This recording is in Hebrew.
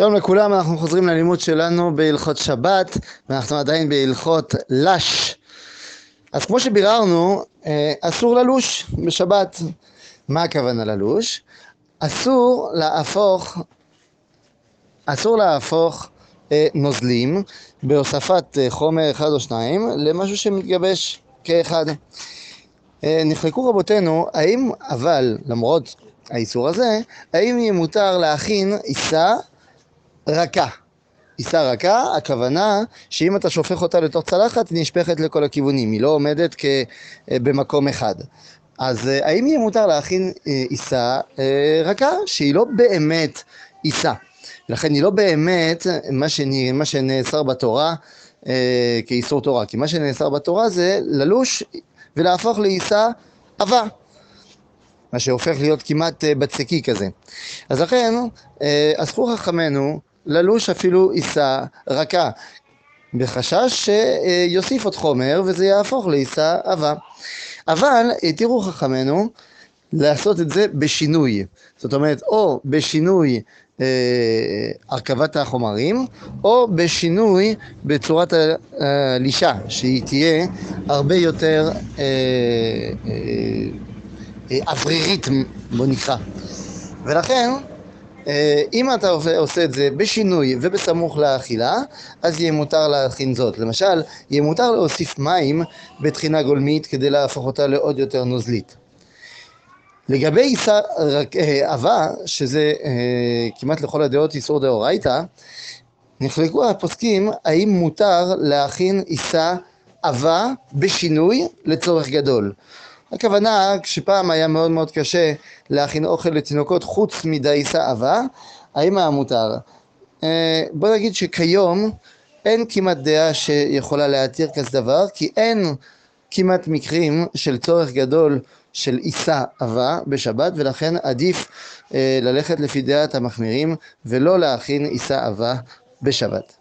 שלום לכולם, אנחנו חוזרים ללימוד שלנו בהלכות שבת, ואנחנו עדיין בהלכות לש. אז כמו שביררנו, אה, אסור ללוש בשבת. מה הכוונה ללוש? אסור להפוך, אסור להפוך אה, נוזלים בהוספת אה, חומר אחד או שניים למשהו שמתגבש כאחד. נחלקו רבותינו, האם אבל, למרות האיסור הזה, האם יהיה מותר להכין עיסה רכה. עיסה רכה, הכוונה שאם אתה שופך אותה לתוך צלחת, היא נשפכת לכל הכיוונים, היא לא עומדת כ... אה, במקום אחד. אז אה, האם יהיה מותר להכין אה, עיסה רכה, שהיא לא באמת עיסה? לכן היא לא באמת מה, שאני, מה שנאסר בתורה כאיסור תורה, כי מה שנאסר בתורה זה ללוש ולהפוך לעיסה עבה. מה שהופך להיות כמעט בצקי כזה. אז לכן, אסרו חכמינו ללוש אפילו עיסה רכה, בחשש שיוסיף עוד חומר וזה יהפוך לעיסה עבה. אבל התירו חכמינו לעשות את זה בשינוי, זאת אומרת או בשינוי אה, הרכבת החומרים או בשינוי בצורת הלישה שהיא תהיה הרבה יותר אה, אה, אוורירית בוא נקרא ולכן אה, אם אתה עושה את זה בשינוי ובסמוך לאכילה, אז יהיה מותר להכין זאת. למשל, יהיה מותר להוסיף מים בטחינה גולמית כדי להפוך אותה לעוד יותר נוזלית. לגבי עיסה אה, עבה, שזה אה, כמעט לכל הדעות איסור דאורייתא, נחלקו הפוסקים האם מותר להכין עיסה עבה בשינוי לצורך גדול. הכוונה, כשפעם היה מאוד מאוד קשה להכין אוכל לתינוקות חוץ מדייסה עבה, האם היה מותר? אה, בוא נגיד שכיום אין כמעט דעה שיכולה להתיר כזה דבר, כי אין כמעט מקרים של צורך גדול של עיסה עבה בשבת, ולכן עדיף אה, ללכת לפי דעת המחמירים ולא להכין עיסה עבה בשבת.